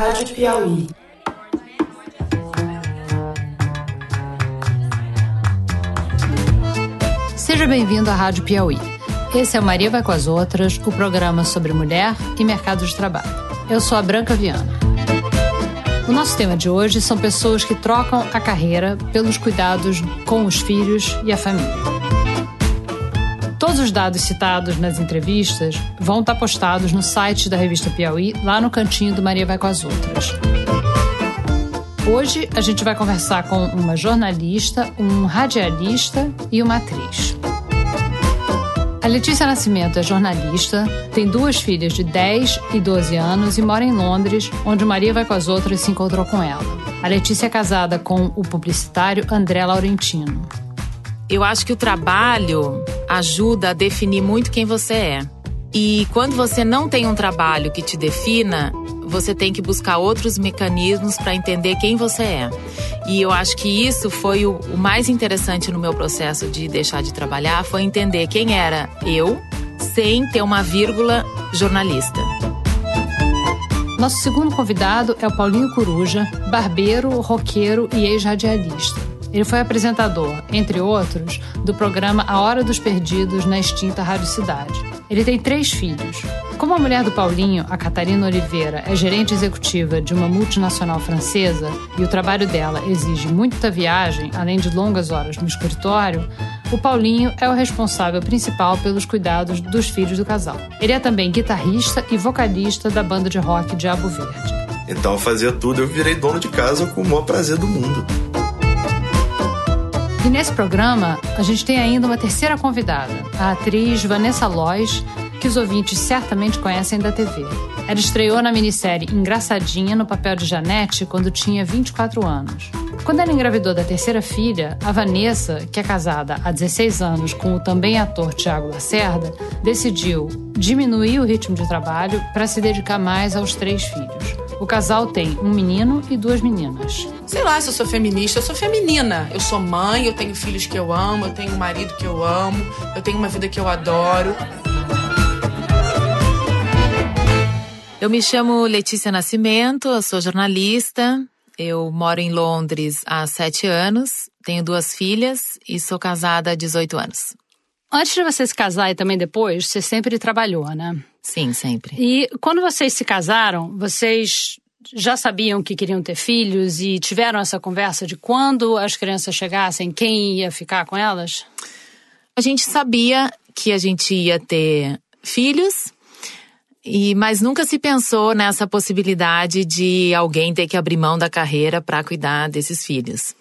Rádio Piauí. Seja bem-vindo à Rádio Piauí. Esse é o Maria Vai com as Outras, o programa sobre mulher e mercado de trabalho. Eu sou a Branca Viana. O nosso tema de hoje são pessoas que trocam a carreira pelos cuidados com os filhos e a família. Todos os dados citados nas entrevistas vão estar postados no site da revista Piauí, lá no cantinho do Maria Vai com as Outras. Hoje a gente vai conversar com uma jornalista, um radialista e uma atriz. A Letícia Nascimento é jornalista, tem duas filhas de 10 e 12 anos e mora em Londres, onde Maria vai com as outras se encontrou com ela. A Letícia é casada com o publicitário André Laurentino. Eu acho que o trabalho ajuda a definir muito quem você é. E quando você não tem um trabalho que te defina, você tem que buscar outros mecanismos para entender quem você é. E eu acho que isso foi o, o mais interessante no meu processo de deixar de trabalhar, foi entender quem era eu, sem ter uma vírgula jornalista. Nosso segundo convidado é o Paulinho Coruja, barbeiro, roqueiro e ex-radialista. Ele foi apresentador, entre outros, do programa A Hora dos Perdidos na extinta Rádio Cidade. Ele tem três filhos. Como a mulher do Paulinho, a Catarina Oliveira, é gerente executiva de uma multinacional francesa e o trabalho dela exige muita viagem, além de longas horas no escritório, o Paulinho é o responsável principal pelos cuidados dos filhos do casal. Ele é também guitarrista e vocalista da banda de rock Diabo Verde. Então eu fazia tudo, eu virei dono de casa com o maior prazer do mundo. E nesse programa, a gente tem ainda uma terceira convidada, a atriz Vanessa Lois, que os ouvintes certamente conhecem da TV. Ela estreou na minissérie Engraçadinha no papel de Janete quando tinha 24 anos. Quando ela engravidou da terceira filha, a Vanessa, que é casada há 16 anos com o também ator Tiago Lacerda, decidiu diminuir o ritmo de trabalho para se dedicar mais aos três filhos. O casal tem um menino e duas meninas. Sei lá se eu sou feminista, eu sou feminina. Eu sou mãe, eu tenho filhos que eu amo, eu tenho um marido que eu amo, eu tenho uma vida que eu adoro. Eu me chamo Letícia Nascimento, eu sou jornalista. Eu moro em Londres há sete anos, tenho duas filhas e sou casada há 18 anos. Antes de você se casar e também depois, você sempre trabalhou, né? Sim, sempre. E quando vocês se casaram, vocês já sabiam que queriam ter filhos e tiveram essa conversa de quando as crianças chegassem, quem ia ficar com elas? A gente sabia que a gente ia ter filhos, e mas nunca se pensou nessa possibilidade de alguém ter que abrir mão da carreira para cuidar desses filhos.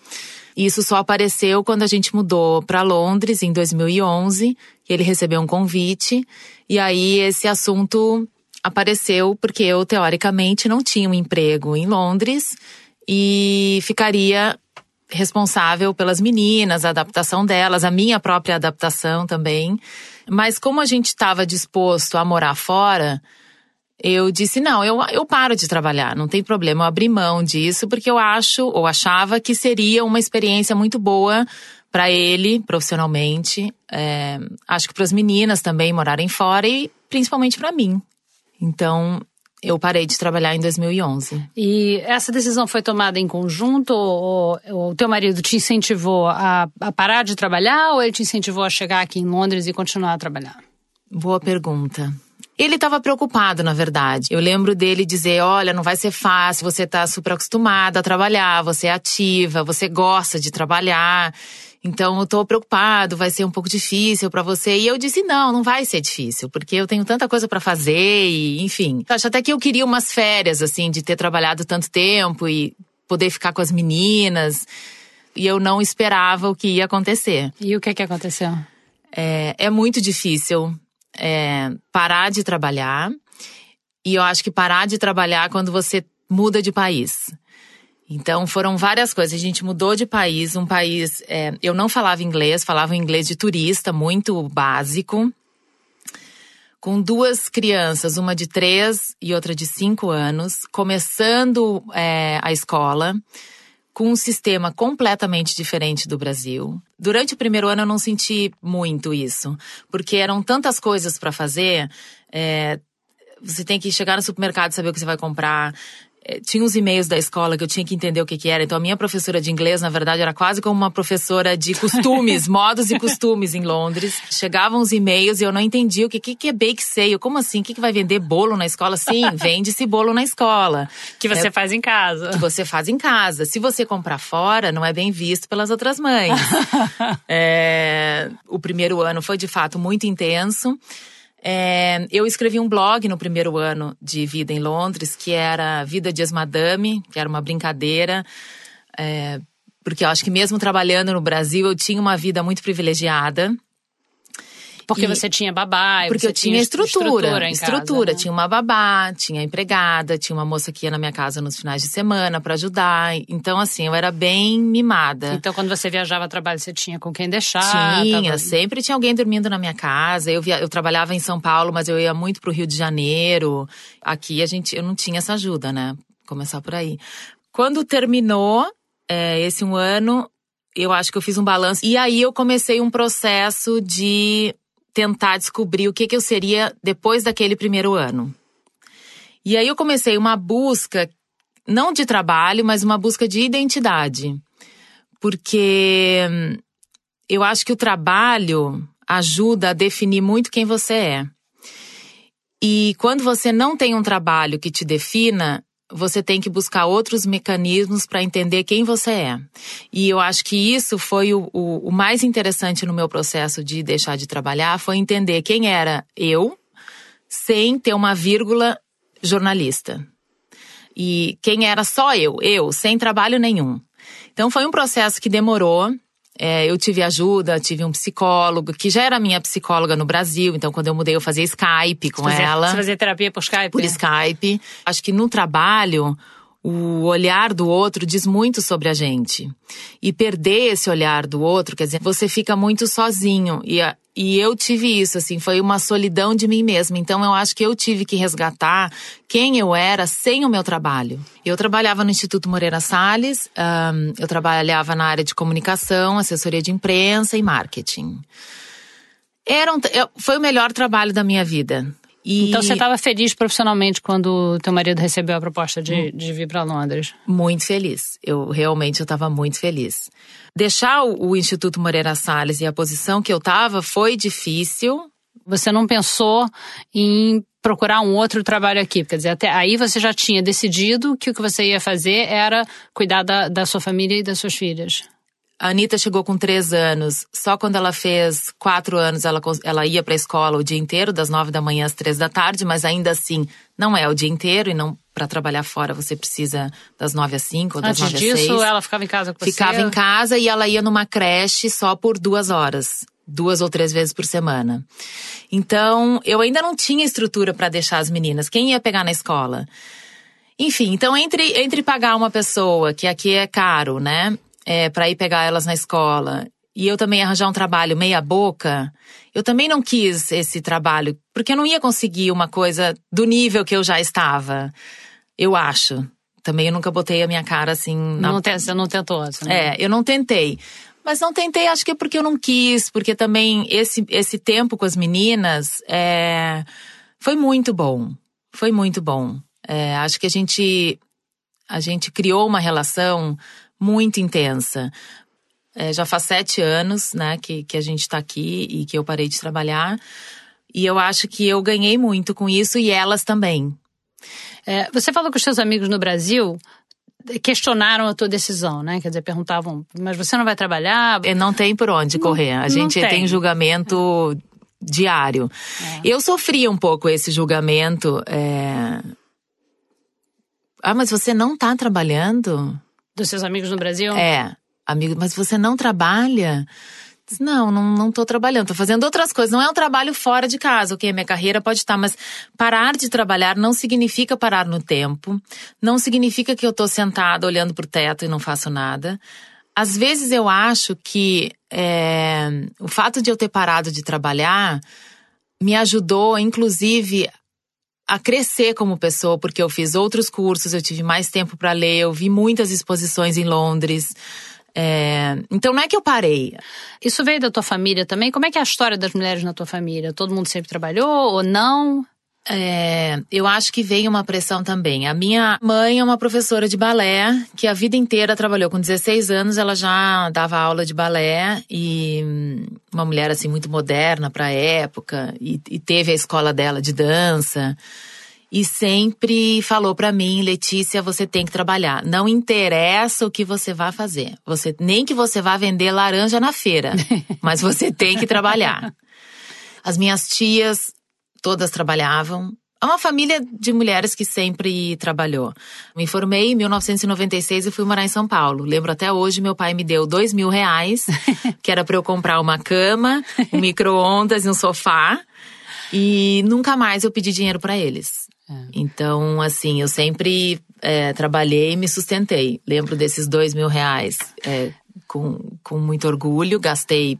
Isso só apareceu quando a gente mudou para Londres em 2011, e ele recebeu um convite e aí esse assunto apareceu porque eu teoricamente não tinha um emprego em Londres e ficaria responsável pelas meninas, a adaptação delas, a minha própria adaptação também. Mas como a gente estava disposto a morar fora, eu disse: não, eu, eu paro de trabalhar, não tem problema, eu abri mão disso, porque eu acho, ou achava que seria uma experiência muito boa para ele, profissionalmente. É, acho que para as meninas também morarem fora e principalmente para mim. Então, eu parei de trabalhar em 2011. E essa decisão foi tomada em conjunto? Ou, o teu marido te incentivou a, a parar de trabalhar ou ele te incentivou a chegar aqui em Londres e continuar a trabalhar? Boa pergunta. Ele estava preocupado, na verdade. Eu lembro dele dizer: olha, não vai ser fácil, você está super acostumada a trabalhar, você é ativa, você gosta de trabalhar. Então eu tô preocupado, vai ser um pouco difícil para você. E eu disse: não, não vai ser difícil, porque eu tenho tanta coisa para fazer e, enfim. Acho até que eu queria umas férias, assim, de ter trabalhado tanto tempo e poder ficar com as meninas. E eu não esperava o que ia acontecer. E o que que aconteceu? É, é muito difícil é, parar de trabalhar. E eu acho que parar de trabalhar quando você muda de país. Então foram várias coisas. A gente mudou de país, um país. É, eu não falava inglês, falava inglês de turista, muito básico. Com duas crianças, uma de três e outra de cinco anos, começando é, a escola com um sistema completamente diferente do Brasil. Durante o primeiro ano eu não senti muito isso, porque eram tantas coisas para fazer. É, você tem que chegar no supermercado e saber o que você vai comprar. Eh, tinha os e-mails da escola que eu tinha que entender o que, que era. Então, a minha professora de inglês, na verdade, era quase como uma professora de costumes, modos e costumes em Londres. Chegavam os e-mails e eu não entendia o que, que, que é bake sale. Como assim? O que, que vai vender bolo na escola? Sim, vende-se bolo na escola. Que você é, faz em casa. Que você faz em casa. Se você comprar fora, não é bem visto pelas outras mães. é, o primeiro ano foi, de fato, muito intenso. É, eu escrevi um blog no primeiro ano de vida em Londres, que era Vida de Ex-Madame, que era uma brincadeira. É, porque eu acho que mesmo trabalhando no Brasil, eu tinha uma vida muito privilegiada. Porque e, você tinha babá. Porque eu tinha, estrutura. Estrutura, estrutura. Casa, né? Tinha uma babá, tinha empregada, tinha uma moça que ia na minha casa nos finais de semana para ajudar. Então, assim, eu era bem mimada. Então, quando você viajava a trabalho, você tinha com quem deixar? Tinha, tava... sempre tinha alguém dormindo na minha casa. Eu, via, eu trabalhava em São Paulo, mas eu ia muito pro Rio de Janeiro. Aqui a gente, eu não tinha essa ajuda, né? Começar por aí. Quando terminou é, esse um ano, eu acho que eu fiz um balanço. E aí eu comecei um processo de tentar descobrir o que, que eu seria depois daquele primeiro ano. E aí eu comecei uma busca, não de trabalho, mas uma busca de identidade. Porque hum, eu acho que o trabalho ajuda a definir muito quem você é. E quando você não tem um trabalho que te defina, você tem que buscar outros mecanismos para entender quem você é. E eu acho que isso foi o, o, o, mais interessante no meu processo de deixar de trabalhar, foi entender quem era eu, sem ter uma vírgula jornalista. E quem era só eu, eu, sem trabalho nenhum. Então foi um processo que demorou, é, eu tive ajuda, tive um psicólogo, que já era minha psicóloga no Brasil, então quando eu mudei eu fazia Skype com você ela. Você fazia terapia por Skype? Por Skype. Acho que no trabalho, o olhar do outro diz muito sobre a gente. E perder esse olhar do outro, quer dizer, você fica muito sozinho. E a, e eu tive isso, assim, foi uma solidão de mim mesma. Então eu acho que eu tive que resgatar quem eu era sem o meu trabalho. Eu trabalhava no Instituto Moreira Salles, um, eu trabalhava na área de comunicação, assessoria de imprensa e marketing. Era um, foi o melhor trabalho da minha vida. E... Então você estava feliz profissionalmente quando teu marido recebeu a proposta de, hum. de vir para Londres? Muito feliz. Eu realmente eu estava muito feliz. Deixar o, o Instituto Moreira Salles e a posição que eu estava foi difícil. Você não pensou em procurar um outro trabalho aqui? Quer dizer, até aí você já tinha decidido que o que você ia fazer era cuidar da, da sua família e das suas filhas. A Anitta chegou com três anos. Só quando ela fez quatro anos, ela, ela ia para a escola o dia inteiro, das nove da manhã às três da tarde, mas ainda assim não é o dia inteiro e não para trabalhar fora você precisa das nove às cinco ou das Antes nove às seis. disso, ela ficava em casa com ficava você? Ficava em casa e ela ia numa creche só por duas horas. Duas ou três vezes por semana. Então, eu ainda não tinha estrutura para deixar as meninas. Quem ia pegar na escola? Enfim, então entre, entre pagar uma pessoa, que aqui é caro, né? É, para ir pegar elas na escola e eu também arranjar um trabalho meia boca, eu também não quis esse trabalho, porque eu não ia conseguir uma coisa do nível que eu já estava. Eu acho. Também eu nunca botei a minha cara assim. Na... Não, você não tentou, né? É, eu não tentei. Mas não tentei, acho que é porque eu não quis, porque também esse, esse tempo com as meninas é, foi muito bom. Foi muito bom. É, acho que a gente, a gente criou uma relação muito intensa. É, já faz sete anos, né, que, que a gente está aqui e que eu parei de trabalhar. E eu acho que eu ganhei muito com isso e elas também. É, você falou com os seus amigos no Brasil, questionaram a tua decisão, né? Quer dizer, perguntavam, mas você não vai trabalhar? É, não tem por onde correr. A gente tem. tem. julgamento é. diário. É. Eu sofria um pouco esse julgamento. É... Ah, mas você não está trabalhando? Dos seus amigos no Brasil? É. Amigo, mas você não trabalha? Não, não, não tô trabalhando, tô fazendo outras coisas. Não é um trabalho fora de casa, ok? Minha carreira pode estar, mas parar de trabalhar não significa parar no tempo. Não significa que eu tô sentada olhando pro teto e não faço nada. Às vezes eu acho que é, o fato de eu ter parado de trabalhar me ajudou, inclusive, a crescer como pessoa, porque eu fiz outros cursos, eu tive mais tempo para ler, eu vi muitas exposições em Londres. É, então não é que eu parei. Isso veio da tua família também? Como é que é a história das mulheres na tua família? Todo mundo sempre trabalhou ou não? É, eu acho que veio uma pressão também. A minha mãe é uma professora de balé que a vida inteira trabalhou. Com 16 anos, ela já dava aula de balé e hum, uma mulher assim muito moderna para a época e, e teve a escola dela de dança e sempre falou para mim, Letícia, você tem que trabalhar. Não interessa o que você vai fazer. Você nem que você vá vender laranja na feira, mas você tem que trabalhar. As minhas tias todas trabalhavam. É uma família de mulheres que sempre trabalhou. Me formei em 1996 e fui morar em São Paulo. Lembro até hoje, meu pai me deu dois mil reais, que era para eu comprar uma cama, um micro-ondas e um sofá. E nunca mais eu pedi dinheiro para eles. É. Então, assim, eu sempre é, trabalhei e me sustentei. Lembro desses dois mil reais é, com, com muito orgulho, gastei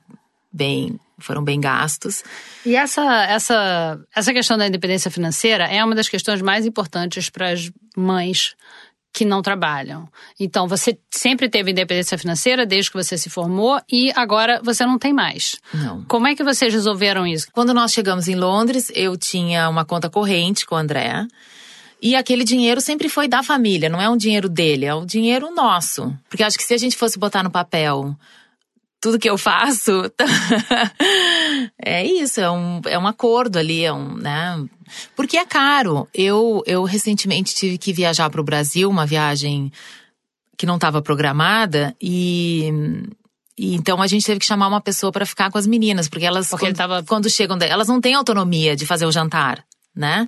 bem, foram bem gastos. E essa, essa, essa questão da independência financeira é uma das questões mais importantes para as mães que não trabalham. Então, você sempre teve independência financeira desde que você se formou e agora você não tem mais. Não. Como é que vocês resolveram isso? Quando nós chegamos em Londres, eu tinha uma conta corrente com o André. E aquele dinheiro sempre foi da família, não é um dinheiro dele, é um dinheiro nosso. Porque acho que se a gente fosse botar no papel tudo que eu faço, é isso, é um, é um acordo ali, é um, né? Porque é caro. Eu, eu recentemente tive que viajar para o Brasil, uma viagem que não estava programada e, e, então a gente teve que chamar uma pessoa para ficar com as meninas, porque elas porque quando, tava... quando chegam, elas não têm autonomia de fazer o jantar, né?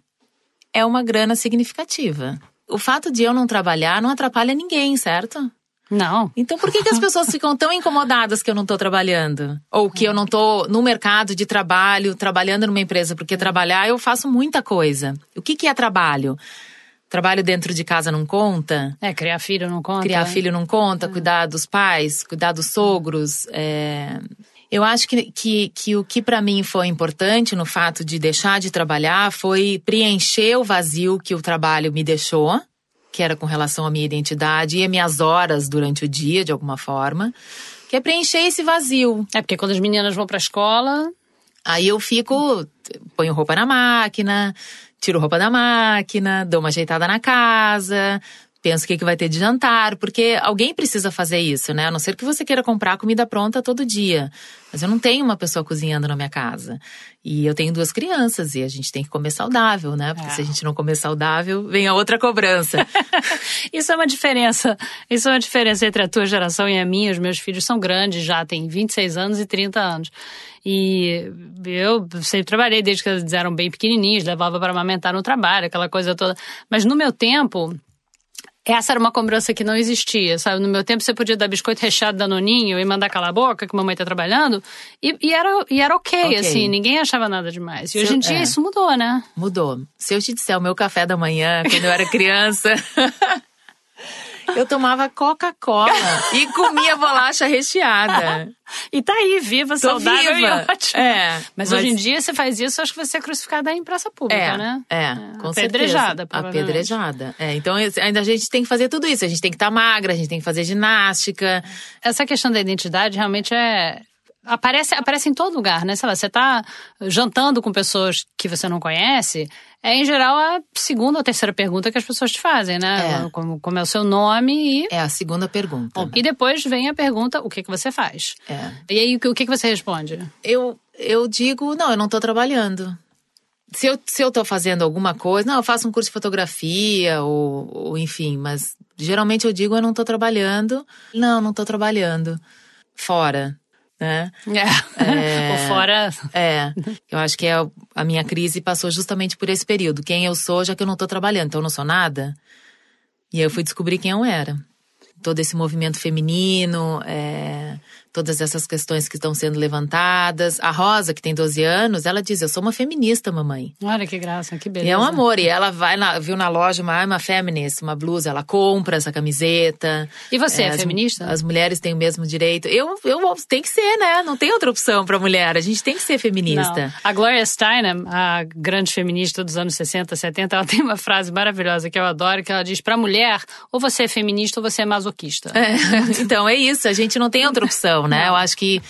É uma grana significativa. O fato de eu não trabalhar não atrapalha ninguém, certo? Não. Então por que, que as pessoas ficam tão incomodadas que eu não tô trabalhando? Ou que eu não tô no mercado de trabalho, trabalhando numa empresa? Porque trabalhar eu faço muita coisa. O que, que é trabalho? Trabalho dentro de casa não conta? É, criar filho não conta. Criar filho não conta, cuidar dos pais, cuidar dos sogros. É... Eu acho que, que, que o que para mim foi importante no fato de deixar de trabalhar foi preencher o vazio que o trabalho me deixou que era com relação à minha identidade e às minhas horas durante o dia, de alguma forma, que é preencher esse vazio. É porque quando as meninas vão para a escola. Aí eu fico, ponho roupa na máquina, tiro roupa da máquina, dou uma ajeitada na casa, penso o que, que vai ter de jantar, porque alguém precisa fazer isso, né? A não ser que você queira comprar comida pronta todo dia. Mas eu não tenho uma pessoa cozinhando na minha casa. E eu tenho duas crianças e a gente tem que comer saudável, né? Porque é. se a gente não comer saudável, vem a outra cobrança. isso é uma diferença. Isso é uma diferença entre a tua geração e a minha. Os meus filhos são grandes já, têm 26 anos e 30 anos. E eu sempre trabalhei desde que eles eram bem pequenininhos, levava para amamentar no trabalho, aquela coisa toda. Mas no meu tempo, essa era uma cobrança que não existia, sabe? No meu tempo você podia dar biscoito recheado da noninho e mandar calar a boca, que mamãe tá trabalhando, e, e era, e era ok, okay, assim, ninguém achava nada demais. E Se hoje em dia é. isso mudou, né? Mudou. Se eu te disser o meu café da manhã, quando eu era criança. Eu tomava Coca-Cola e comia bolacha recheada. e tá aí, viva, Tô saudável viva. e ótimo. É, mas, mas, hoje em dia você faz isso, acho que você é crucificada em praça pública, é, né? É, é com Apedrejada. Apedrejada. É, então ainda a gente tem que fazer tudo isso. A gente tem que estar tá magra, a gente tem que fazer ginástica. Essa questão da identidade realmente é, aparece, aparece em todo lugar, né? Sei lá, você tá jantando com pessoas que você não conhece, é em geral a segunda ou terceira pergunta que as pessoas te fazem, né? É. Como, como é o seu nome e. É a segunda pergunta. Bom, e depois vem a pergunta: o que, que você faz? É. E aí, o que, o que, que você responde? Eu, eu digo: não, eu não tô trabalhando. Se eu, se eu tô fazendo alguma coisa, não, eu faço um curso de fotografia ou, ou enfim, mas geralmente eu digo: eu não tô trabalhando. Não, não tô trabalhando. Fora né? É. é. fora. É. Eu acho que é, a minha crise passou justamente por esse período. Quem eu sou, já que eu não tô trabalhando, então eu não sou nada. E aí eu fui descobrir quem eu era. Todo esse movimento feminino, é, todas essas questões que estão sendo levantadas. A Rosa, que tem 12 anos, ela diz: Eu sou uma feminista, mamãe. Olha que graça, que beleza. E é um amor. E ela vai na, viu na loja uma uma feminist, uma blusa, ela compra essa camiseta. E você é, é as, feminista? As mulheres têm o mesmo direito. Eu, eu tem que ser, né? Não tem outra opção para mulher. A gente tem que ser feminista. Não. A Gloria Steinem, a grande feminista dos anos 60, 70, ela tem uma frase maravilhosa que eu adoro, que ela diz: para mulher, ou você é feminista ou você é masoquista. É. Então é isso. A gente não tem outra opção. Obrigação, né? Eu acho que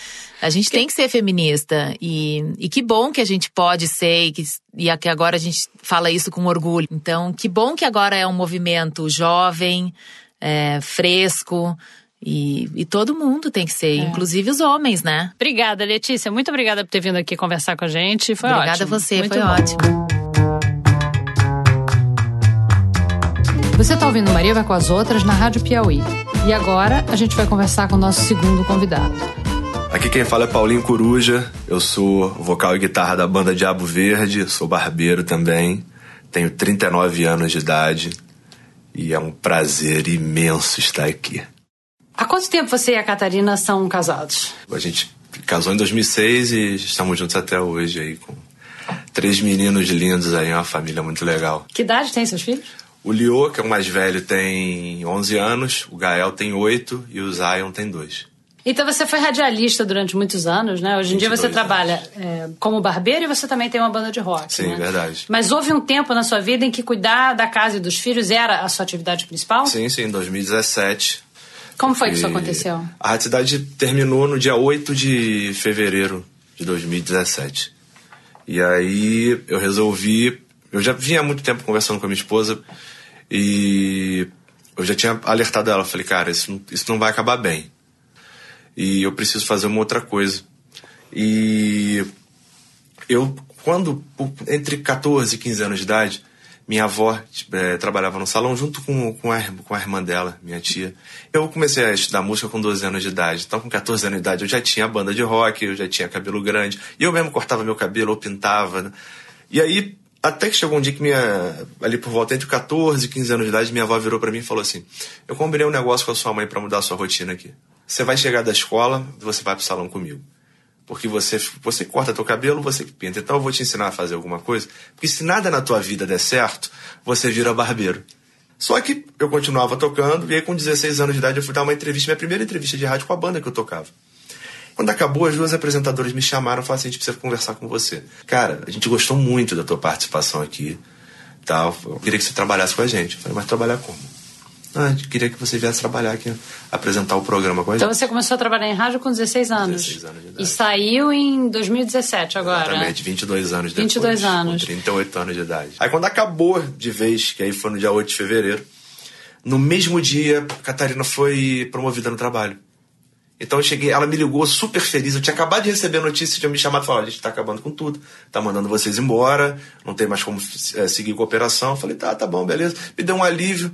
a gente tem que ser feminista. E, e que bom que a gente pode ser, e que, e que agora a gente fala isso com orgulho. Então, que bom que agora é um movimento jovem, é, fresco. E, e, todo mundo tem que ser, é. inclusive os homens, né? Obrigada, Letícia. Muito obrigada por ter vindo aqui conversar com a gente. Foi obrigada ótimo. Obrigada a você, Muito foi bom. ótimo. Você está ouvindo Maria vai com as outras na Rádio Piauí. E agora a gente vai conversar com o nosso segundo convidado. Aqui quem fala é Paulinho Coruja. Eu sou vocal e guitarra da banda Diabo Verde, sou barbeiro também. Tenho 39 anos de idade e é um prazer imenso estar aqui. Há quanto tempo você e a Catarina são casados? A gente casou em 2006 e estamos juntos até hoje aí com três meninos lindos aí, uma família muito legal. Que idade tem seus filhos? O Lio, que é o mais velho, tem 11 anos, o Gael tem 8 e o Zion tem 2. Então você foi radialista durante muitos anos, né? Hoje em dia você anos. trabalha é, como barbeiro e você também tem uma banda de rock. Sim, né? verdade. Mas houve um tempo na sua vida em que cuidar da casa e dos filhos era a sua atividade principal? Sim, sim, em 2017. Como foi que isso aconteceu? A Rádio Cidade terminou no dia 8 de fevereiro de 2017. E aí eu resolvi. Eu já vinha há muito tempo conversando com a minha esposa e eu já tinha alertado ela. Falei, cara, isso isso não vai acabar bem. E eu preciso fazer uma outra coisa. E eu, quando, entre 14 e 15 anos de idade, minha avó é, trabalhava no salão junto com, com, a, com a irmã dela, minha tia. Eu comecei a estudar música com 12 anos de idade. Então, com 14 anos de idade, eu já tinha banda de rock, eu já tinha cabelo grande. E eu mesmo cortava meu cabelo ou pintava. Né? E aí, até que chegou um dia que minha. Ali por volta entre 14 e 15 anos de idade, minha avó virou para mim e falou assim: Eu combinei um negócio com a sua mãe para mudar a sua rotina aqui. Você vai chegar da escola, você vai pro salão comigo. Porque você, você corta teu cabelo, você pinta. Então eu vou te ensinar a fazer alguma coisa. Porque se nada na tua vida der certo, você vira barbeiro. Só que eu continuava tocando, e aí com 16 anos de idade eu fui dar uma entrevista, minha primeira entrevista de rádio com a banda que eu tocava. Quando acabou, as duas apresentadoras me chamaram e falaram assim: a gente precisa conversar com você. Cara, a gente gostou muito da tua participação aqui. Tal. Eu queria que você trabalhasse com a gente. Eu falei, mas trabalhar como? Ah, a gente queria que você viesse trabalhar aqui, apresentar o programa com a gente. Então você começou a trabalhar em rádio com 16 anos. 16 anos de idade. E saiu em 2017 agora. Exatamente, 22 anos 22 depois. anos. Com 38 anos de idade. Aí quando acabou de vez, que aí foi no dia 8 de fevereiro, no mesmo dia, a Catarina foi promovida no trabalho. Então eu cheguei, ela me ligou super feliz. Eu tinha acabado de receber a notícia, tinha me chamado e falado: a gente tá acabando com tudo, tá mandando vocês embora, não tem mais como é, seguir cooperação. Eu falei: tá, tá bom, beleza. Me deu um alívio.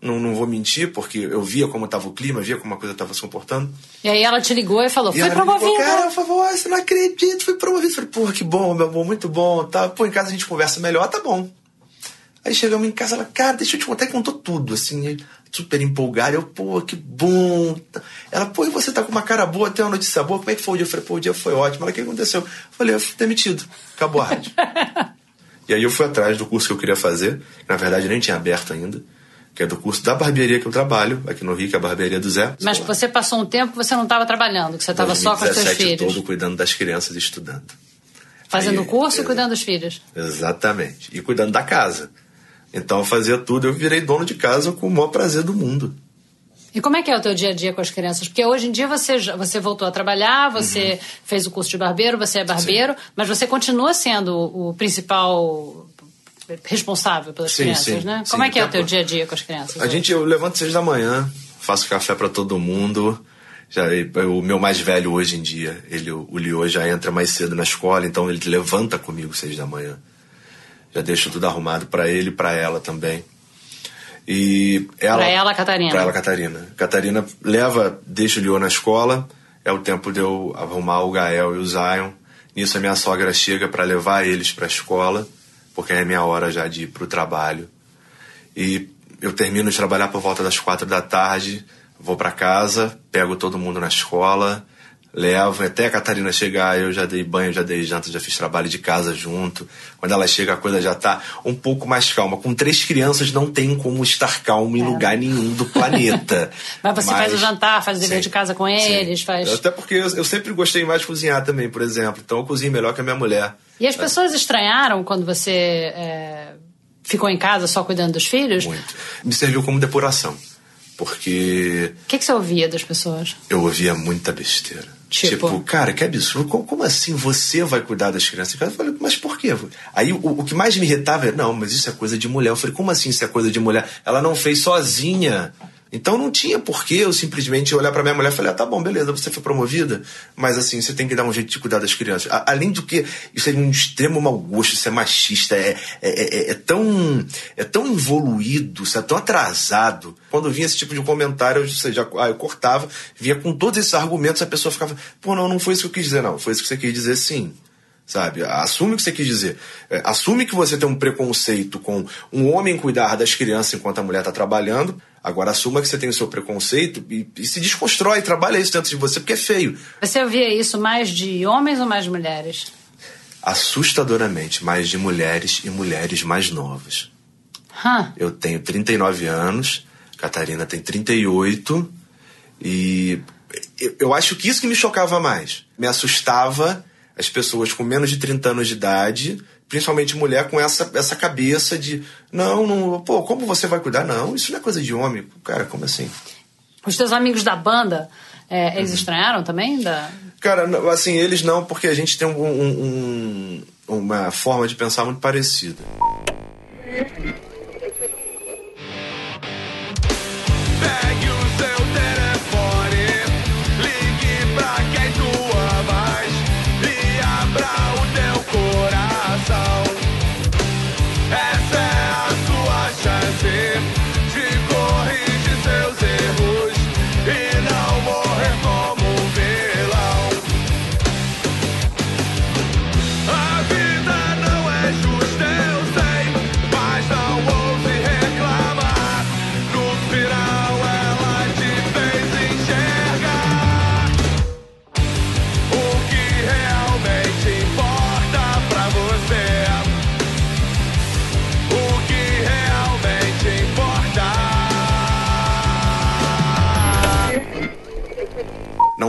Não, não vou mentir, porque eu via como estava o clima, via como a coisa estava se comportando. E aí ela te ligou e falou: E ela me ligou, cara, por favor, você não acredita, fui promovido. Eu falei, porra, que bom, meu amor, muito bom. Tá, pô, em casa a gente conversa melhor, tá bom. Aí chegamos em casa, ela, cara, deixa eu te contar, e contou tudo, assim, super empolgada. Eu, pô, que bom. Ela, pô, e você tá com uma cara boa, tem uma notícia boa, como é que foi o dia? Eu falei, pô, o dia foi ótimo. Ela, o que aconteceu? Eu falei, eu fui demitido, acabou a rádio. e aí eu fui atrás do curso que eu queria fazer, que na verdade nem tinha aberto ainda, que é do curso da barbearia que eu trabalho, aqui no Rio, que é a barbearia do Zé. Mas você passou um tempo que você não estava trabalhando, que você estava só com os seus 2017 filhos. todo cuidando das crianças e estudando. Fazendo Aí, curso e exa- cuidando dos filhos. Exatamente. E cuidando da casa. Então eu fazia tudo, eu virei dono de casa com o maior prazer do mundo. E como é que é o teu dia a dia com as crianças? Porque hoje em dia você, já- você voltou a trabalhar, você fez o curso de barbeiro, você é barbeiro, mas você continua sendo o principal responsável pelas Sim, crianças, sim, né? sim, como é que é o teu dia a dia com as crianças? A gente, eu levanto seis da manhã, faço café para todo mundo. Já, o meu mais velho hoje em dia, ele, o Leo já entra mais cedo na escola, então ele levanta comigo seis da manhã. Já deixo tudo arrumado para ele e para ela também. E ela, Pra ela, Catarina. Pra ela, Catarina. Catarina leva, deixa o Leo na escola, é o tempo de eu arrumar o Gael e o Zion. Nisso a minha sogra chega para levar eles para a escola, porque é minha hora já de ir pro trabalho. E eu termino de trabalhar por volta das quatro da tarde, vou para casa, pego todo mundo na escola, levo até a Catarina chegar, eu já dei banho, já dei janta, já fiz trabalho de casa junto. Quando ela chega, a coisa já tá um pouco mais calma. Com três crianças não tem como estar calmo em lugar nenhum do planeta. Mas você faz o jantar, faz o dever Sim, de casa com sim. eles, faz. Até porque eu, eu sempre gostei mais de cozinhar também, por exemplo. Então eu cozinho melhor que a minha mulher. E as pessoas estranharam quando você é, ficou em casa só cuidando dos filhos? Muito. Me serviu como depuração. Porque. O que, que você ouvia das pessoas? Eu ouvia muita besteira. Tipo? Tipo, cara, que absurdo. Como, como assim você vai cuidar das crianças? Eu falei, mas por quê? Aí o, o que mais me irritava era, não, mas isso é coisa de mulher. Eu falei, como assim isso é coisa de mulher? Ela não fez sozinha. Então não tinha porquê eu simplesmente olhar para minha mulher e falar, ah, tá bom, beleza, você foi promovida, mas assim, você tem que dar um jeito de cuidar das crianças. A, além do que, isso é um extremo mau gosto, isso é machista, é, é, é, é tão é tão evoluído, é tão atrasado. Quando vinha esse tipo de comentário, eu, seja, ah, eu cortava, vinha com todos esses argumentos, a pessoa ficava, pô, não, não foi isso que eu quis dizer, não, foi isso que você quis dizer sim sabe? Assume o que você quis dizer. É, assume que você tem um preconceito com um homem cuidar das crianças enquanto a mulher está trabalhando. Agora assuma que você tem o seu preconceito e, e, se desconstrói, trabalha isso dentro de você porque é feio. Você ouvia isso mais de homens ou mais de mulheres? Assustadoramente, mais de mulheres e mulheres mais novas. Huh. Eu tenho 39 anos, Catarina tem 38 e eu, eu acho que isso que me chocava mais. Me assustava as pessoas com menos de 30 anos de idade, principalmente mulher, com essa, essa cabeça de não, não, pô, como você vai cuidar? Não, isso não é coisa de homem. Cara, como assim? Os teus amigos da banda, é, eles uhum. estranharam também? Da... Cara, assim, eles não, porque a gente tem um, um, um, uma forma de pensar muito parecida.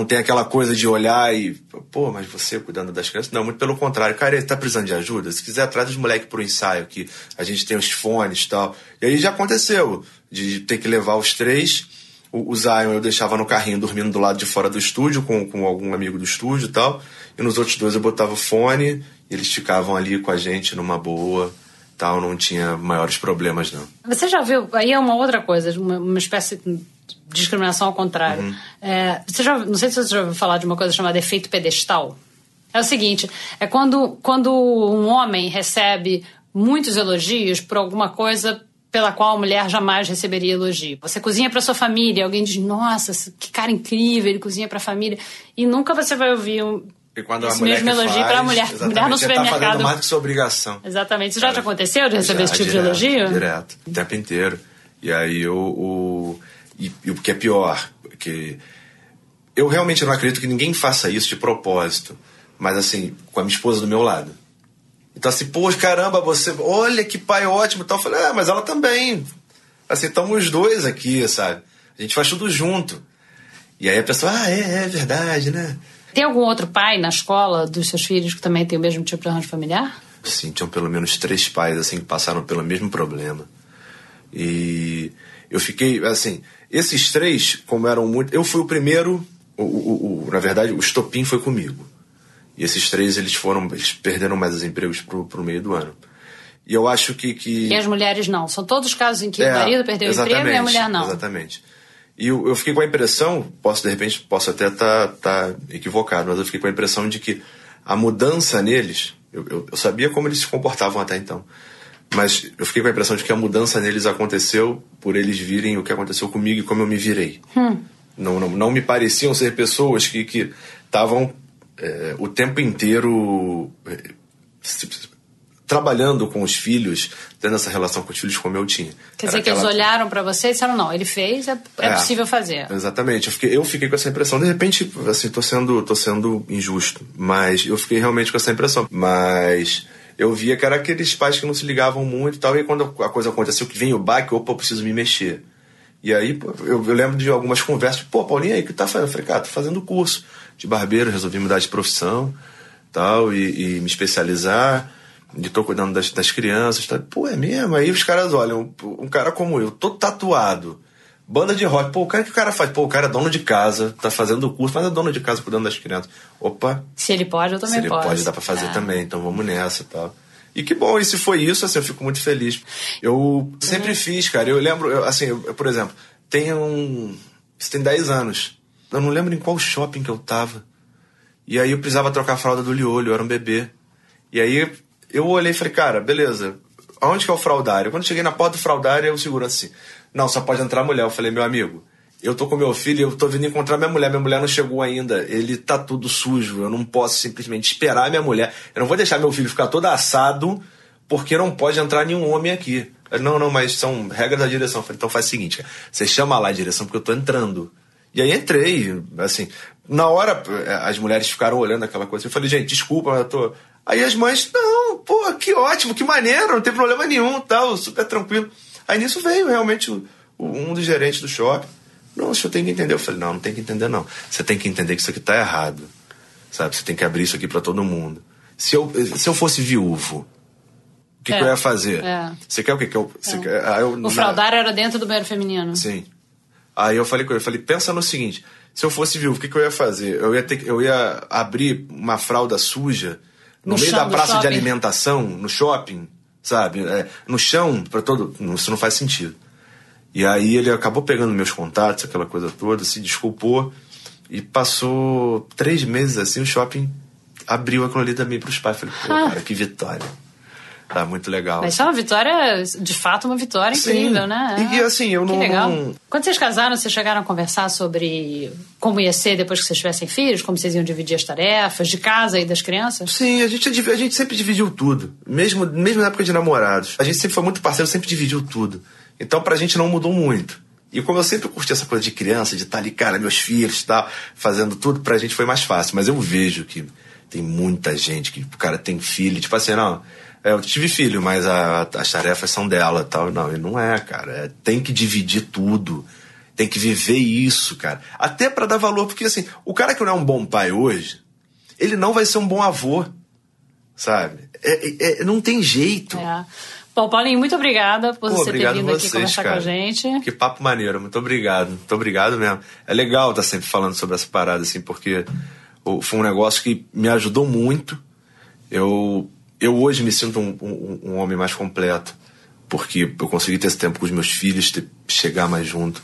Não tem aquela coisa de olhar e, pô, mas você cuidando das crianças? Não, muito pelo contrário. Cara, ele tá precisando de ajuda? Se quiser, traz os moleques pro ensaio, que a gente tem os fones e tal. E aí já aconteceu de ter que levar os três. O, o Zion eu deixava no carrinho dormindo do lado de fora do estúdio, com, com algum amigo do estúdio e tal. E nos outros dois eu botava o fone e eles ficavam ali com a gente numa boa tal, não tinha maiores problemas, não. Você já viu, aí é uma outra coisa, uma, uma espécie discriminação ao contrário. Uhum. É, você já, não sei se você já ouviu falar de uma coisa chamada efeito pedestal. É o seguinte: é quando, quando um homem recebe muitos elogios por alguma coisa pela qual a mulher jamais receberia elogio. Você cozinha para sua família, alguém diz: "Nossa, que cara incrível, ele cozinha para a família", e nunca você vai ouvir um e quando esse a mulher mesmo elogio para a mulher, mulher no supermercado. Tá fazendo mais que sua obrigação. Exatamente. Isso já te aconteceu de receber já, esse tipo direto, de elogio? Direto, o tempo inteiro. E aí o, o e, e o que é pior, que eu realmente não acredito que ninguém faça isso de propósito, mas assim, com a minha esposa do meu lado. Então assim, pô, caramba, você, olha que pai ótimo e tal. Eu falei, é, mas ela também. Assim, estamos os dois aqui, sabe? A gente faz tudo junto. E aí a pessoa, ah, é, é verdade, né? Tem algum outro pai na escola dos seus filhos que também tem o mesmo tipo de arranjo familiar? Sim, tinham pelo menos três pais, assim, que passaram pelo mesmo problema. E eu fiquei, assim, esses três, como eram muito. Eu fui o primeiro, o, o, o, na verdade, o estopim foi comigo. E esses três, eles foram. Eles perderam mais os empregos pro, pro meio do ano. E eu acho que, que. E as mulheres não. São todos os casos em que é, o marido perdeu o emprego e a mulher não. Exatamente. E eu, eu, fiquei com a impressão, posso de repente, posso até estar tá, tá equivocado, mas eu fiquei com a impressão de que a mudança neles, eu, eu, eu sabia como eles se comportavam até então, mas eu fiquei com a impressão de que a mudança neles aconteceu por eles virem o que aconteceu comigo e como eu me virei. Hum. Não, não, não me pareciam ser pessoas que estavam é, o tempo inteiro é, trabalhando com os filhos, tendo essa relação com os filhos como eu tinha. Quer dizer, que eles olharam para você e disseram, não, ele fez, é, é, é, possível fazer. Exatamente. Eu fiquei, eu fiquei com essa impressão. De repente, assim, tô sendo, tô sendo injusto, mas eu fiquei realmente com essa impressão. Mas eu via que era aqueles pais que não se ligavam muito e tal. E quando a coisa aconteceu, que vem o baque, opa, eu preciso me mexer. E aí, eu, lembro de algumas conversas, pô, Paulinho, aí, o que tá fazendo? Eu falei, cara, tô fazendo curso de barbeiro, resolvi mudar de profissão tal, e, e me especializar, e tô cuidando das, das crianças, tal. Pô, é mesmo? Aí os caras olham, um cara como eu, todo tatuado, Banda de rock. Pô, o cara que o cara faz? Pô, o cara é dono de casa, tá fazendo o curso, mas é dono de casa cuidando das crianças. Opa. Se ele pode, eu também posso. Se ele posso. pode, dá pra fazer é. também. Então vamos nessa e tal. E que bom, e se foi isso, assim, eu fico muito feliz. Eu sempre uhum. fiz, cara. Eu lembro, eu, assim, eu, por exemplo, tem um. Isso tem 10 anos. Eu não lembro em qual shopping que eu tava. E aí eu precisava trocar a fralda do Liolho, eu era um bebê. E aí eu olhei e falei, cara, beleza, aonde que é o fraudário? Quando cheguei na porta do fraudário, eu seguro assim, não, só pode entrar mulher. Eu falei, meu amigo, eu tô com meu filho, eu tô vindo encontrar minha mulher, minha mulher não chegou ainda, ele tá tudo sujo, eu não posso simplesmente esperar minha mulher, eu não vou deixar meu filho ficar todo assado porque não pode entrar nenhum homem aqui. Não, não, mas são regras da direção. Eu falei, então faz o seguinte, você chama lá a direção porque eu tô entrando. E aí entrei, assim, na hora as mulheres ficaram olhando aquela coisa, eu falei, gente, desculpa, mas eu tô... Aí as mães, não, pô, que ótimo, que maneiro, não tem problema nenhum, tal, super tranquilo. Aí nisso veio realmente o, o, um dos gerentes do shopping. Não, o senhor tem que entender. Eu falei, não, não tem que entender, não. Você tem que entender que isso aqui tá errado. Sabe? Você tem que abrir isso aqui para todo mundo. Se eu, se eu fosse viúvo, o que, é, que eu ia fazer? É. Você quer o quê? Que eu, é. quer, eu, o fraudário era dentro do banheiro feminino. Sim. Aí eu falei com ele, eu falei, pensa no seguinte, se eu fosse viúvo, o que, que eu ia fazer? Eu ia, ter, eu ia abrir uma fralda suja no, no meio da praça de alimentação, no shopping, sabe? É, no chão, para todo. Isso não faz sentido. E aí ele acabou pegando meus contatos, aquela coisa toda, se desculpou. E passou três meses assim, o shopping abriu aquilo ali também para os pais. Falei, pô, ah. cara, que vitória. Tá muito legal. Mas isso é uma vitória, de fato, uma vitória Sim. incrível, né? E, e assim, eu que não, legal. não. Quando vocês casaram, vocês chegaram a conversar sobre como ia ser depois que vocês tivessem filhos, como vocês iam dividir as tarefas de casa e das crianças? Sim, a gente, a gente sempre dividiu tudo. Mesmo, mesmo na época de namorados. A gente sempre foi muito parceiro, sempre dividiu tudo. Então pra gente não mudou muito. E como eu sempre curti essa coisa de criança, de estar tá ali, cara, meus filhos, tá, fazendo tudo, pra gente foi mais fácil. Mas eu vejo que tem muita gente que o cara tem filho, tipo assim, não, eu tive filho, mas a, as tarefas são dela tal. Não, e não é, cara. É, tem que dividir tudo. Tem que viver isso, cara. Até para dar valor, porque assim, o cara que não é um bom pai hoje, ele não vai ser um bom avô, sabe? É, é, é não tem jeito. É. Bom, Paulinho, muito obrigada por Pô, você ter vindo vocês, aqui conversar cara. com a gente. Que papo maneiro, muito obrigado. Muito obrigado mesmo. É legal estar sempre falando sobre essa parada, assim, porque foi um negócio que me ajudou muito. Eu, eu hoje me sinto um, um, um, homem mais completo, porque eu consegui ter esse tempo com os meus filhos, ter, chegar mais junto.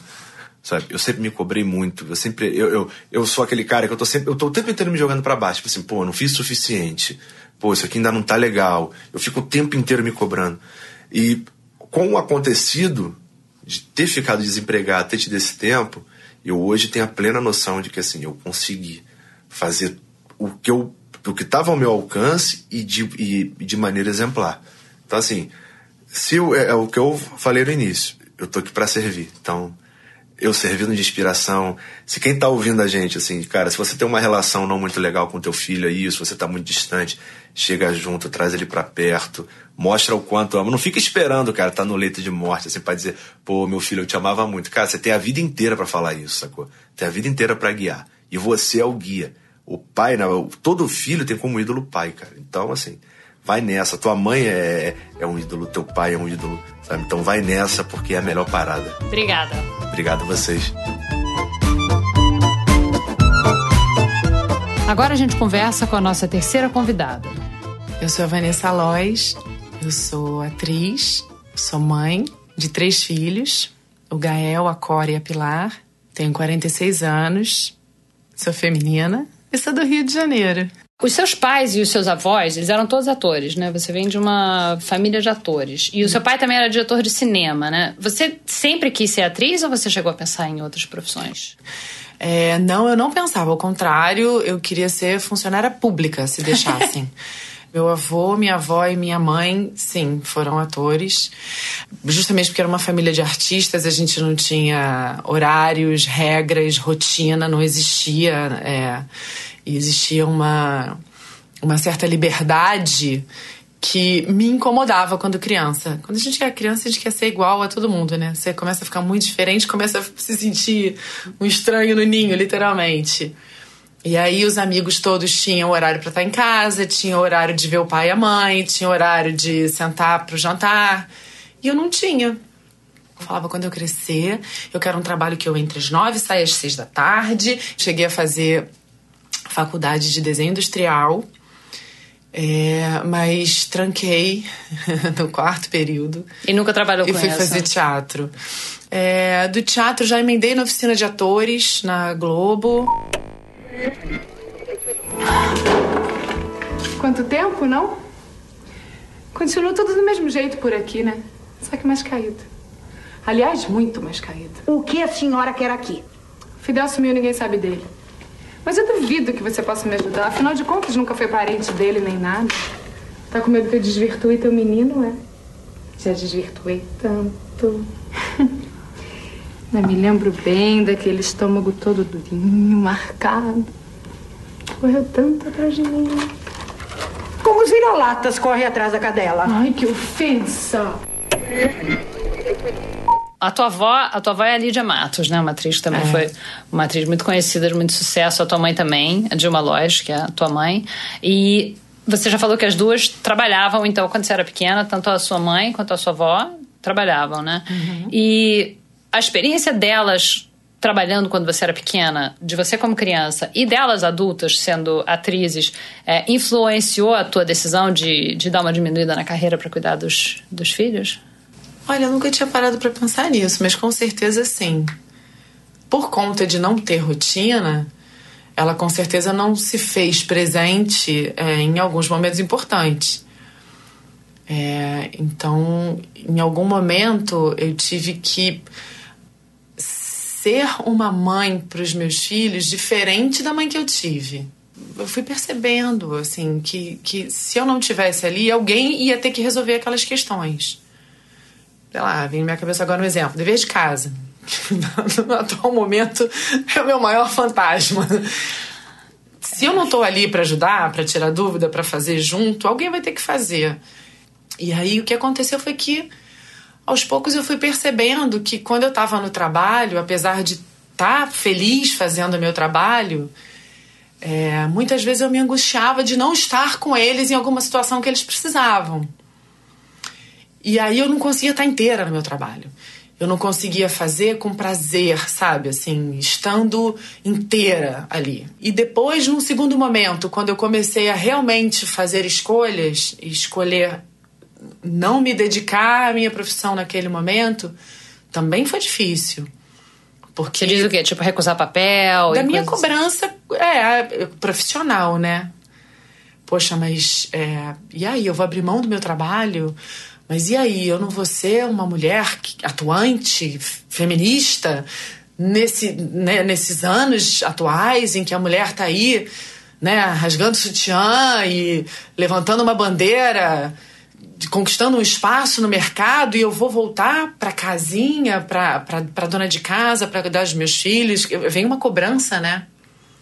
Sabe? Eu sempre me cobrei muito. Eu sempre. Eu, eu, eu sou aquele cara que eu tô sempre. Eu tô o tempo inteiro me jogando para baixo. Tipo assim, pô, não fiz o suficiente. Pô, isso aqui ainda não tá legal. Eu fico o tempo inteiro me cobrando. E com o acontecido de ter ficado desempregado, ter tido esse tempo, eu hoje tenho a plena noção de que assim, eu consegui fazer o que eu o que estava ao meu alcance e de, e, de maneira exemplar. Então assim, se eu, é, é, o que eu falei no início, eu tô aqui para servir. Então, eu servindo de inspiração. Se quem tá ouvindo a gente, assim, cara, se você tem uma relação não muito legal com teu filho aí, se você tá muito distante, chega junto, traz ele para perto, mostra o quanto ama. Não fica esperando, cara, tá no leito de morte, assim, pra dizer, pô, meu filho, eu te amava muito. Cara, você tem a vida inteira para falar isso, sacou? Tem a vida inteira para guiar. E você é o guia. O pai, né, todo filho tem como ídolo o pai, cara. Então, assim, vai nessa. Tua mãe é, é um ídolo, teu pai é um ídolo, sabe? Então vai nessa porque é a melhor parada. Obrigada. Obrigado a vocês. Agora a gente conversa com a nossa terceira convidada. Eu sou a Vanessa Lois, eu sou atriz, sou mãe de três filhos, o Gael, a Cora e a Pilar. Tenho 46 anos, sou feminina e sou do Rio de Janeiro. Os seus pais e os seus avós, eles eram todos atores, né? Você vem de uma família de atores. E o seu pai também era diretor de cinema, né? Você sempre quis ser atriz ou você chegou a pensar em outras profissões? É, não, eu não pensava. Ao contrário, eu queria ser funcionária pública, se deixassem. Meu avô, minha avó e minha mãe, sim, foram atores. Justamente porque era uma família de artistas, a gente não tinha horários, regras, rotina, não existia. É, existia uma, uma certa liberdade que me incomodava quando criança. Quando a gente é criança, a gente quer ser igual a todo mundo, né? Você começa a ficar muito diferente, começa a se sentir um estranho no ninho, literalmente. E aí os amigos todos tinham horário para estar em casa, tinham horário de ver o pai e a mãe, tinham horário de sentar para o jantar. E eu não tinha. Eu falava, quando eu crescer, eu quero um trabalho que eu entre às nove, saia às seis da tarde. Cheguei a fazer faculdade de desenho industrial, é, mas tranquei no quarto período. E nunca trabalhou com E fui isso? fazer teatro. É, do teatro já emendei na oficina de atores, na Globo. Quanto tempo, não? Continua tudo do mesmo jeito por aqui, né? Só que mais caído. Aliás, muito mais caído. O que a senhora quer aqui? Fidel sumiu, ninguém sabe dele. Mas eu duvido que você possa me ajudar. Afinal de contas, nunca foi parente dele nem nada. Tá com medo que eu desvirtue teu menino, é? Já desvirtuei tanto. Mas me lembro bem daquele estômago todo durinho, marcado. Correu tanto atrás de mim. Como os vira-latas correm atrás da cadela. Ai, que ofensa! A tua avó, a tua avó é a Lídia Matos, né? Uma atriz que também foi uma atriz muito conhecida, de muito sucesso. A tua mãe também, a Dilma Lois, que é a tua mãe. E você já falou que as duas trabalhavam, então, quando você era pequena, tanto a sua mãe quanto a sua avó trabalhavam, né? E a experiência delas trabalhando quando você era pequena, de você como criança, e delas adultas sendo atrizes, é, influenciou a tua decisão de, de dar uma diminuída na carreira para cuidar dos, dos filhos? Olha, eu nunca tinha parado para pensar nisso, mas com certeza sim. Por conta de não ter rotina, ela com certeza não se fez presente é, em alguns momentos importantes. É, então, em algum momento, eu tive que ser uma mãe para os meus filhos diferente da mãe que eu tive. Eu fui percebendo, assim, que, que se eu não tivesse ali, alguém ia ter que resolver aquelas questões. Sei lá, vem na minha cabeça agora um exemplo: dever de casa. no atual momento é o meu maior fantasma. Se eu não estou ali para ajudar, para tirar dúvida, para fazer junto, alguém vai ter que fazer. E aí o que aconteceu foi que aos poucos eu fui percebendo que quando eu estava no trabalho, apesar de estar tá feliz fazendo o meu trabalho, é, muitas vezes eu me angustiava de não estar com eles em alguma situação que eles precisavam. E aí eu não conseguia estar inteira no meu trabalho. Eu não conseguia fazer com prazer, sabe? Assim, estando inteira ali. E depois, num segundo momento, quando eu comecei a realmente fazer escolhas, escolher não me dedicar à minha profissão naquele momento, também foi difícil. Porque Você diz o quê? Tipo, recusar papel? da e minha assim? cobrança é profissional, né? Poxa, mas é, e aí? Eu vou abrir mão do meu trabalho? Mas e aí? Eu não vou ser uma mulher atuante, feminista, nesse, né, nesses anos atuais em que a mulher tá aí, né, rasgando sutiã e levantando uma bandeira, de- conquistando um espaço no mercado e eu vou voltar para casinha, para dona de casa, para cuidar dos meus filhos. Vem uma cobrança, né?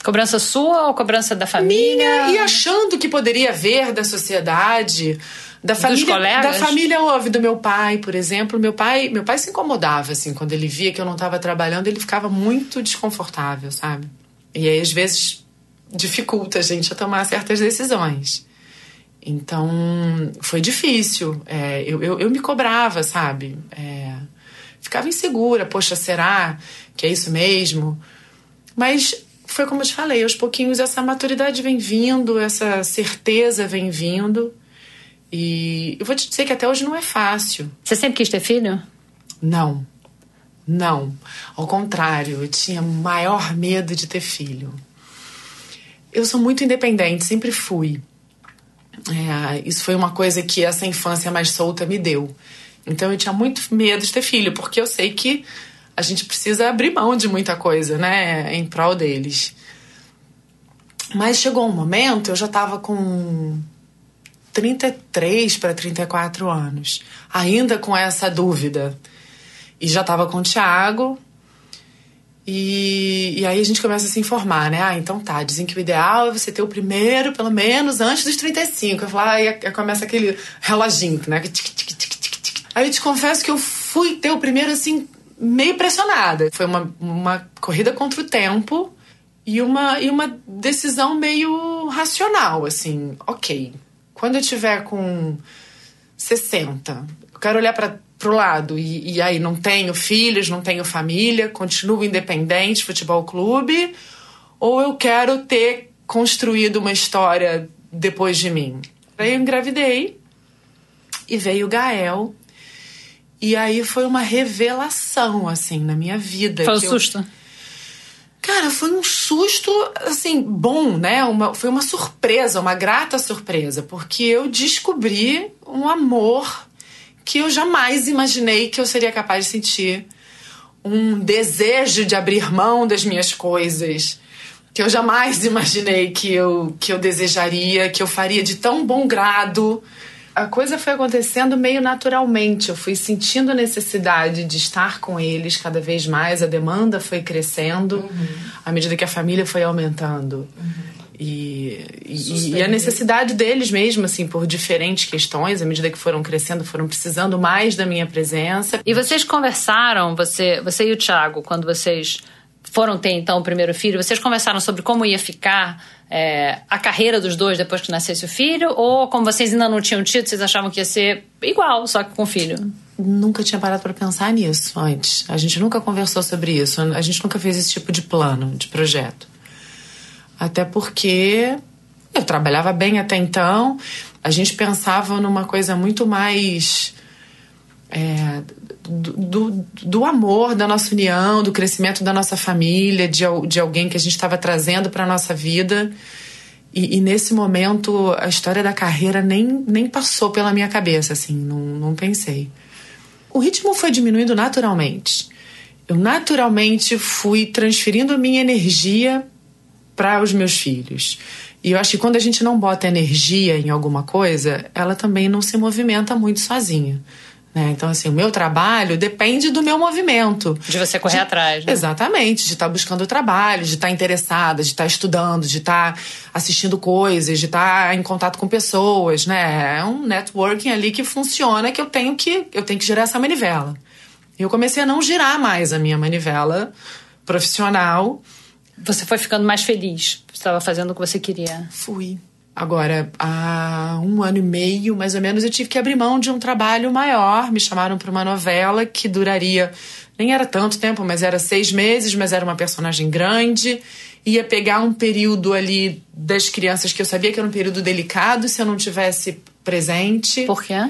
Cobrança sua ou cobrança da família? Minha, e achando que poderia ver da sociedade, da família, colegas? da família ouve do meu pai, por exemplo. Meu pai, meu pai se incomodava assim quando ele via que eu não estava trabalhando, ele ficava muito desconfortável, sabe? E aí às vezes dificulta a gente a tomar certas decisões. Então foi difícil. É, eu, eu, eu me cobrava, sabe? É, ficava insegura. Poxa, será que é isso mesmo? Mas foi como eu te falei, aos pouquinhos essa maturidade vem vindo, essa certeza vem vindo. E eu vou te dizer que até hoje não é fácil. Você sempre quis ter filho? Não. Não. Ao contrário, eu tinha maior medo de ter filho. Eu sou muito independente, sempre fui. É, isso foi uma coisa que essa infância mais solta me deu. Então eu tinha muito medo de ter filho, porque eu sei que a gente precisa abrir mão de muita coisa, né, em prol deles. Mas chegou um momento, eu já estava com 33 para 34 anos, ainda com essa dúvida. E já estava com o Thiago. E, e aí a gente começa a se informar, né? Ah, então tá, dizem que o ideal é você ter o primeiro, pelo menos, antes dos 35. Eu falo, ah, aí começa aquele reloginho, né? Tic, tic, tic, tic, tic. Aí eu te confesso que eu fui ter o primeiro, assim, meio pressionada. Foi uma, uma corrida contra o tempo e uma, e uma decisão meio racional, assim. Ok, quando eu tiver com 60, Eu quero olhar para pro lado e, e aí não tenho filhos, não tenho família, continuo independente, futebol clube, ou eu quero ter construído uma história depois de mim. Aí eu engravidei e veio o Gael. E aí foi uma revelação, assim, na minha vida. Foi um que eu- susto. Cara, foi um susto, assim, bom, né? Uma, foi uma surpresa, uma grata surpresa, porque eu descobri um amor que eu jamais imaginei que eu seria capaz de sentir. Um desejo de abrir mão das minhas coisas, que eu jamais imaginei que eu, que eu desejaria, que eu faria de tão bom grado. A coisa foi acontecendo meio naturalmente. Eu fui sentindo a necessidade de estar com eles cada vez mais. A demanda foi crescendo à medida que a família foi aumentando. E, e, e a necessidade deles mesmo, assim, por diferentes questões, à medida que foram crescendo, foram precisando mais da minha presença. E vocês conversaram, você, você e o Thiago, quando vocês foram ter então o primeiro filho, vocês conversaram sobre como ia ficar é, a carreira dos dois depois que nascesse o filho? Ou como vocês ainda não tinham tido, vocês achavam que ia ser igual, só que com filho? Nunca tinha parado para pensar nisso antes. A gente nunca conversou sobre isso. A gente nunca fez esse tipo de plano, de projeto. Até porque eu trabalhava bem até então. A gente pensava numa coisa muito mais. é, do, do, do amor da nossa união, do crescimento da nossa família, de, de alguém que a gente estava trazendo para nossa vida. E, e nesse momento, a história da carreira nem, nem passou pela minha cabeça, assim, não, não pensei. O ritmo foi diminuindo naturalmente. Eu naturalmente fui transferindo a minha energia para os meus filhos. E eu acho que quando a gente não bota energia em alguma coisa, ela também não se movimenta muito sozinha. né? Então, assim, o meu trabalho depende do meu movimento. De você correr atrás, né? Exatamente, de estar buscando trabalho, de estar interessada, de estar estudando, de estar assistindo coisas, de estar em contato com pessoas, né? É um networking ali que funciona que eu tenho que eu tenho que girar essa manivela. E eu comecei a não girar mais a minha manivela profissional. Você foi ficando mais feliz. Você estava fazendo o que você queria. Fui. Agora, há um ano e meio, mais ou menos, eu tive que abrir mão de um trabalho maior. Me chamaram para uma novela que duraria. Nem era tanto tempo, mas era seis meses, mas era uma personagem grande. Ia pegar um período ali das crianças que eu sabia que era um período delicado se eu não tivesse presente. Por quê?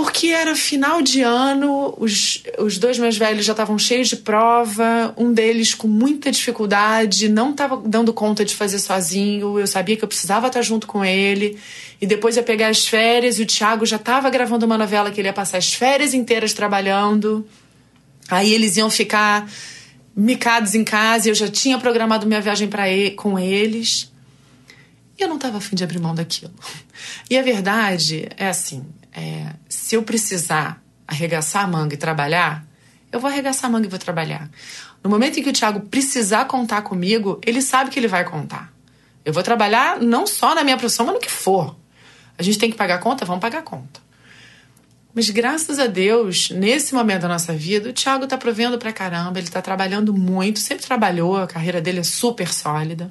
Porque era final de ano, os, os dois mais velhos já estavam cheios de prova, um deles com muita dificuldade, não estava dando conta de fazer sozinho, eu sabia que eu precisava estar junto com ele. E depois ia pegar as férias e o Thiago já estava gravando uma novela que ele ia passar as férias inteiras trabalhando. Aí eles iam ficar micados em casa eu já tinha programado minha viagem para com eles. E eu não estava afim de abrir mão daquilo. E a verdade é assim: é, se eu precisar arregaçar a manga e trabalhar, eu vou arregaçar a manga e vou trabalhar. No momento em que o Thiago precisar contar comigo, ele sabe que ele vai contar. Eu vou trabalhar não só na minha profissão, mas no que for. A gente tem que pagar conta? Vamos pagar conta. Mas graças a Deus, nesse momento da nossa vida, o Thiago tá provendo pra caramba, ele tá trabalhando muito, sempre trabalhou, a carreira dele é super sólida.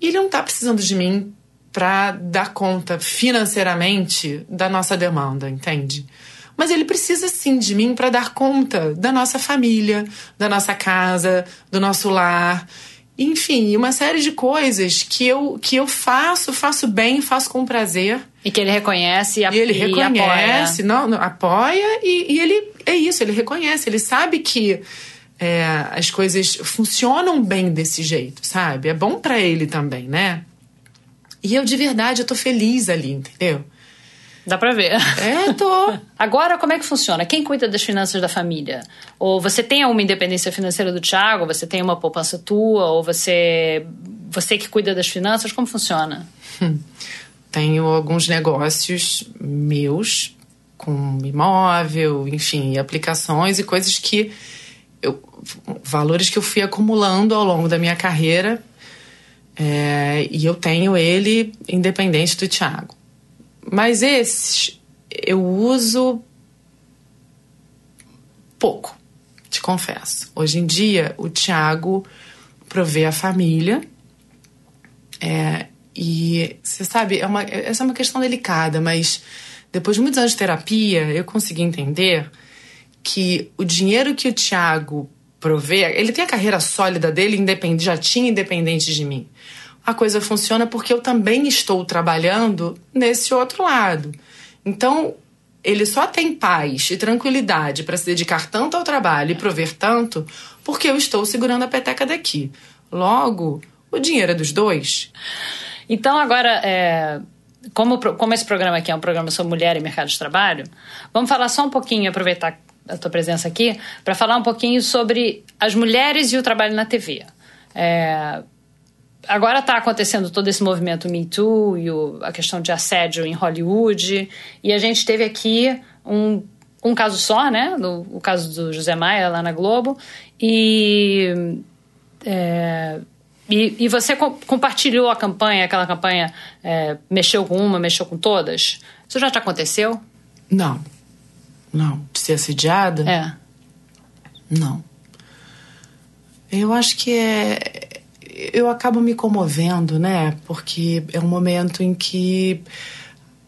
E ele não tá precisando de mim para dar conta financeiramente da nossa demanda, entende? Mas ele precisa sim de mim para dar conta da nossa família, da nossa casa, do nosso lar, enfim, uma série de coisas que eu que eu faço, faço bem, faço com prazer. E que ele reconhece e, E ele e reconhece, apoia. não, não, apoia e, e ele é isso, ele reconhece, ele sabe que é, as coisas funcionam bem desse jeito, sabe? É bom pra ele também, né? E eu de verdade eu tô feliz ali, entendeu? Dá pra ver. É, tô. Agora, como é que funciona? Quem cuida das finanças da família? Ou você tem alguma independência financeira do Thiago? Você tem uma poupança tua? Ou você você que cuida das finanças? Como funciona? Tenho alguns negócios meus com imóvel, enfim, aplicações e coisas que eu, valores que eu fui acumulando ao longo da minha carreira. É, e eu tenho ele independente do Thiago. Mas esses eu uso pouco, te confesso. Hoje em dia, o Thiago provê a família. É, e você sabe, é uma, essa é uma questão delicada, mas depois de muitos anos de terapia, eu consegui entender que o dinheiro que o Tiago provê, ele tem a carreira sólida dele, independente, já tinha independente de mim. A coisa funciona porque eu também estou trabalhando nesse outro lado. Então, ele só tem paz e tranquilidade para se dedicar tanto ao trabalho e prover tanto porque eu estou segurando a peteca daqui. Logo, o dinheiro é dos dois. Então, agora, é, como, como esse programa aqui é um programa sobre mulher e mercado de trabalho, vamos falar só um pouquinho, aproveitar a tua presença aqui, para falar um pouquinho sobre as mulheres e o trabalho na TV. É, agora está acontecendo todo esse movimento Me Too e o, a questão de assédio em Hollywood, e a gente teve aqui um, um caso só, né? O caso do José Maia lá na Globo, e. É, e, e, você co compartilhou a campanha, aquela campanha é, mexeu com uma, mexeu com todas? Isso já te aconteceu? Não. Não. De ser assediada? É. Não. Eu acho que é. Eu acabo me comovendo, né? Porque é um momento em que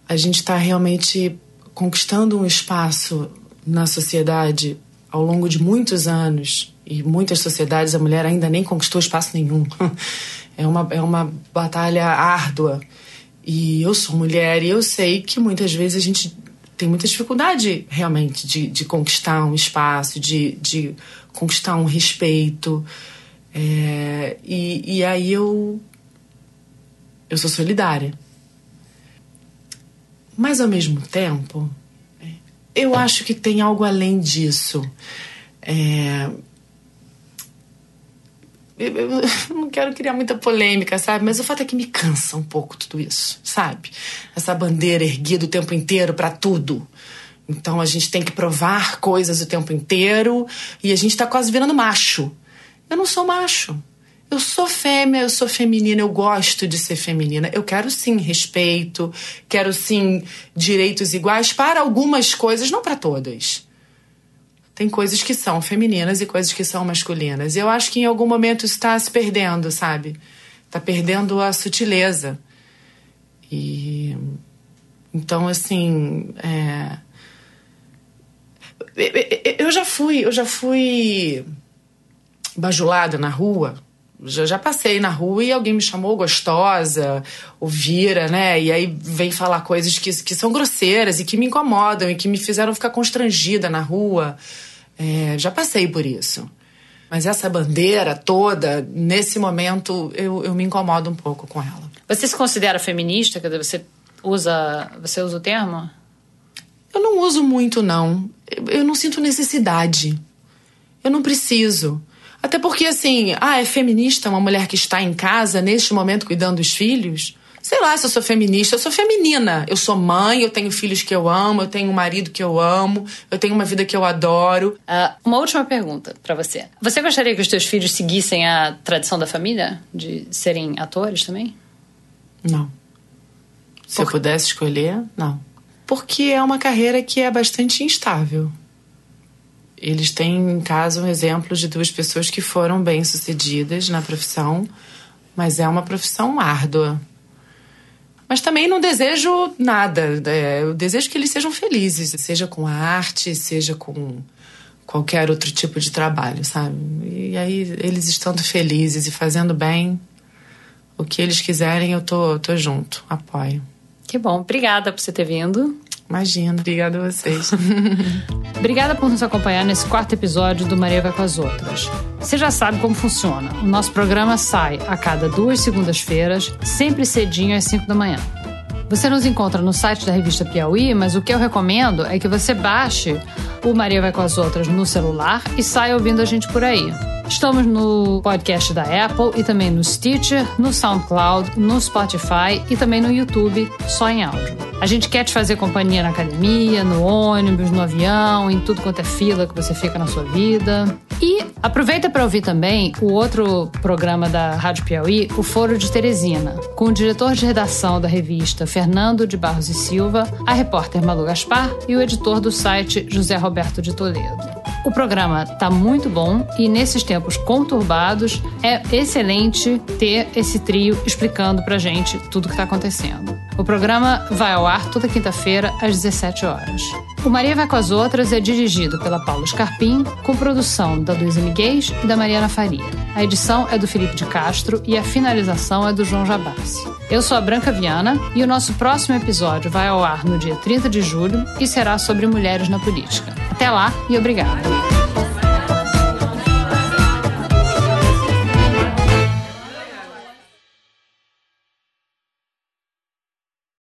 a gente está realmente conquistando um espaço na sociedade ao longo de muitos anos e muitas sociedades a mulher ainda nem conquistou espaço nenhum. É uma, é uma batalha árdua. E eu sou mulher e eu sei que muitas vezes a gente tem muita dificuldade realmente de, de conquistar um espaço, de, de conquistar um respeito. É, e, e aí eu, eu sou solidária. Mas ao mesmo tempo, eu acho que tem algo além disso. É, eu, não quero criar muita polêmica, sabe? Mas o fato é que me cansa um pouco tudo isso, sabe? Essa bandeira erguida o tempo inteiro para tudo. Então a gente tem que provar coisas o tempo inteiro e a gente tá quase virando macho. Eu não sou macho. Eu sou fêmea, eu sou feminina, eu gosto de ser feminina. Eu quero sim respeito, quero sim direitos iguais para algumas coisas, não para todas tem coisas que são femininas e coisas que são masculinas. E eu acho que em algum momento está se perdendo, sabe? Está perdendo a sutileza. E. Então, assim. É... Eu já fui, eu já fui bajulada na rua. Já, já passei na rua e alguém me chamou gostosa, ouvira, né? E aí vem falar coisas que, que são grosseiras e que me incomodam e que me fizeram ficar constrangida na rua. É, já passei por isso. Mas essa bandeira toda, nesse momento, eu, eu me incomodo um pouco com ela. Você se considera feminista? Quer dizer, você usa, você usa o termo? Eu não uso muito, não. Eu não sinto necessidade. Eu não preciso. Até porque, assim, ah, é feminista uma mulher que está em casa, neste momento, cuidando dos filhos? sei lá se eu sou feminista, eu sou feminina. Eu sou mãe, eu tenho filhos que eu amo, eu tenho um marido que eu amo, eu tenho uma vida que eu adoro. Uh, uma última pergunta para você. Você gostaria que os teus filhos seguissem a tradição da família? De serem atores também? Não. Se Por... eu pudesse escolher, não. Porque é uma carreira que é bastante instável. Eles têm em casa um exemplo de duas pessoas que foram bem-sucedidas na profissão, mas é uma profissão árdua. Mas também não desejo nada. É, eu desejo que eles sejam felizes, seja com a arte, seja com qualquer outro tipo de trabalho, sabe? E aí, eles estando felizes e fazendo bem, o que eles quiserem, eu tô, tô junto, apoio. Que bom. Obrigada por você ter vindo. Imagina, obrigada a vocês. obrigada por nos acompanhar nesse quarto episódio do Maria Vai com as Outras. Você já sabe como funciona. O nosso programa sai a cada duas segundas-feiras, sempre cedinho às 5 da manhã. Você nos encontra no site da revista Piauí, mas o que eu recomendo é que você baixe o Maria Vai com as Outras no celular e saia ouvindo a gente por aí. Estamos no podcast da Apple e também no Stitcher, no SoundCloud, no Spotify e também no YouTube, só em áudio. A gente quer te fazer companhia na academia, no ônibus, no avião, em tudo quanto é fila que você fica na sua vida. E aproveita para ouvir também o outro programa da Rádio Piauí, o Foro de Teresina, com o diretor de redação da revista Fernando de Barros e Silva, a repórter Malu Gaspar e o editor do site José Roberto de Toledo. O programa está muito bom e nesses tempos conturbados é excelente ter esse trio explicando pra gente tudo que está acontecendo. O programa vai ao ar toda quinta-feira, às 17 horas. O Maria Vai com as Outras é dirigido pela Paula Scarpim, com produção da Luísa Miguel e da Mariana Faria. A edição é do Felipe de Castro e a finalização é do João Jabassi. Eu sou a Branca Viana e o nosso próximo episódio vai ao ar no dia 30 de julho e será sobre mulheres na política. Até lá e obrigada.